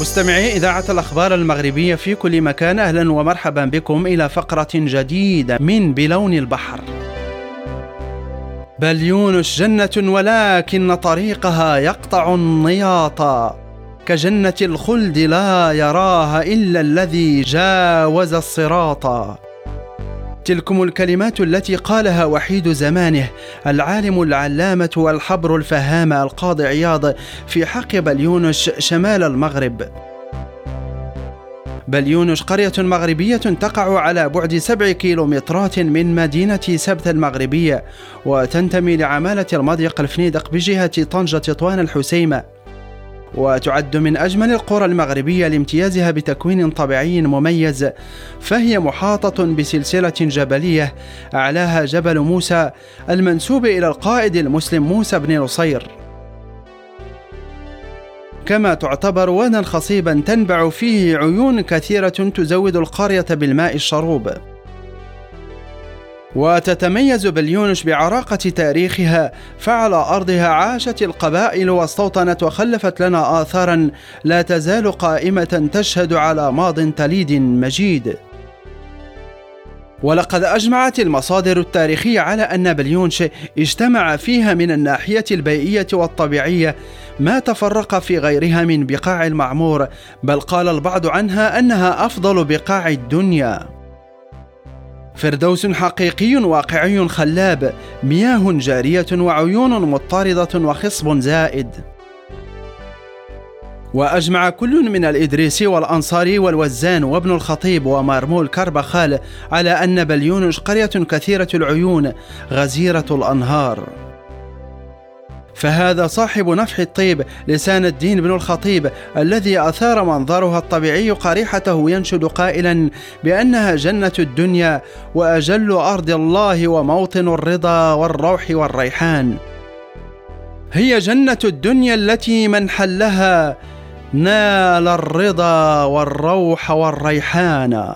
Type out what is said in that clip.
مستمعي إذاعة الأخبار المغربية في كل مكان أهلا ومرحبا بكم إلى فقرة جديدة من بلون البحر. بل يونس جنة ولكن طريقها يقطع النياط. كجنة الخلد لا يراها إلا الذي جاوز الصراط. تلكم الكلمات التي قالها وحيد زمانه العالم العلامة والحبر الفهام القاضي عياض في حق بليونش شمال المغرب. بليونش قرية مغربية تقع على بعد سبع كيلومترات من مدينة سبت المغربية وتنتمي لعمالة المضيق الفنيدق بجهة طنجة طوان الحسيمة. وتعد من أجمل القرى المغربية لامتيازها بتكوين طبيعي مميز فهي محاطة بسلسلة جبلية أعلاها جبل موسى المنسوب إلى القائد المسلم موسى بن نصير. كما تعتبر وأنا خصيبا تنبع فيه عيون كثيرة تزود القرية بالماء الشروب. وتتميز بليونش بعراقة تاريخها فعلى أرضها عاشت القبائل واستوطنت وخلفت لنا آثارا لا تزال قائمة تشهد على ماض تليد مجيد. ولقد أجمعت المصادر التاريخية على أن بليونش اجتمع فيها من الناحية البيئية والطبيعية ما تفرق في غيرها من بقاع المعمور بل قال البعض عنها أنها أفضل بقاع الدنيا. فردوس حقيقي واقعي خلاب مياه جارية وعيون مضطرده وخصب زائد. وأجمع كل من الإدريسي والأنصاري والوزان وابن الخطيب ومارمول كربخال على أن بليونش قرية كثيرة العيون غزيرة الأنهار. فهذا صاحب نفح الطيب لسان الدين بن الخطيب الذي أثار منظرها الطبيعي قريحته ينشد قائلا بأنها جنة الدنيا وأجل أرض الله وموطن الرضا والروح والريحان. هي جنة الدنيا التي من حلها نال الرضا والروح والريحان.